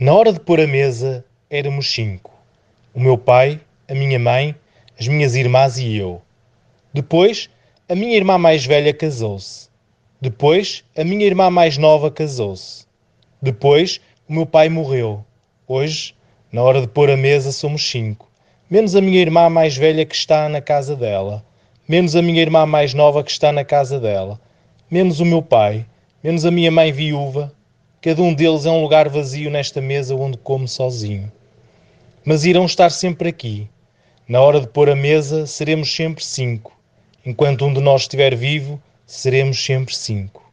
Na hora de pôr a mesa, éramos cinco: o meu pai, a minha mãe, as minhas irmãs e eu. Depois, a minha irmã mais velha casou-se. Depois, a minha irmã mais nova casou-se. Depois, o meu pai morreu. Hoje, na hora de pôr a mesa, somos cinco. Menos a minha irmã mais velha que está na casa dela. Menos a minha irmã mais nova que está na casa dela. Menos o meu pai. Menos a minha mãe viúva. Cada um deles é um lugar vazio nesta mesa onde como sozinho. Mas irão estar sempre aqui. Na hora de pôr a mesa, seremos sempre cinco. Enquanto um de nós estiver vivo, seremos sempre cinco.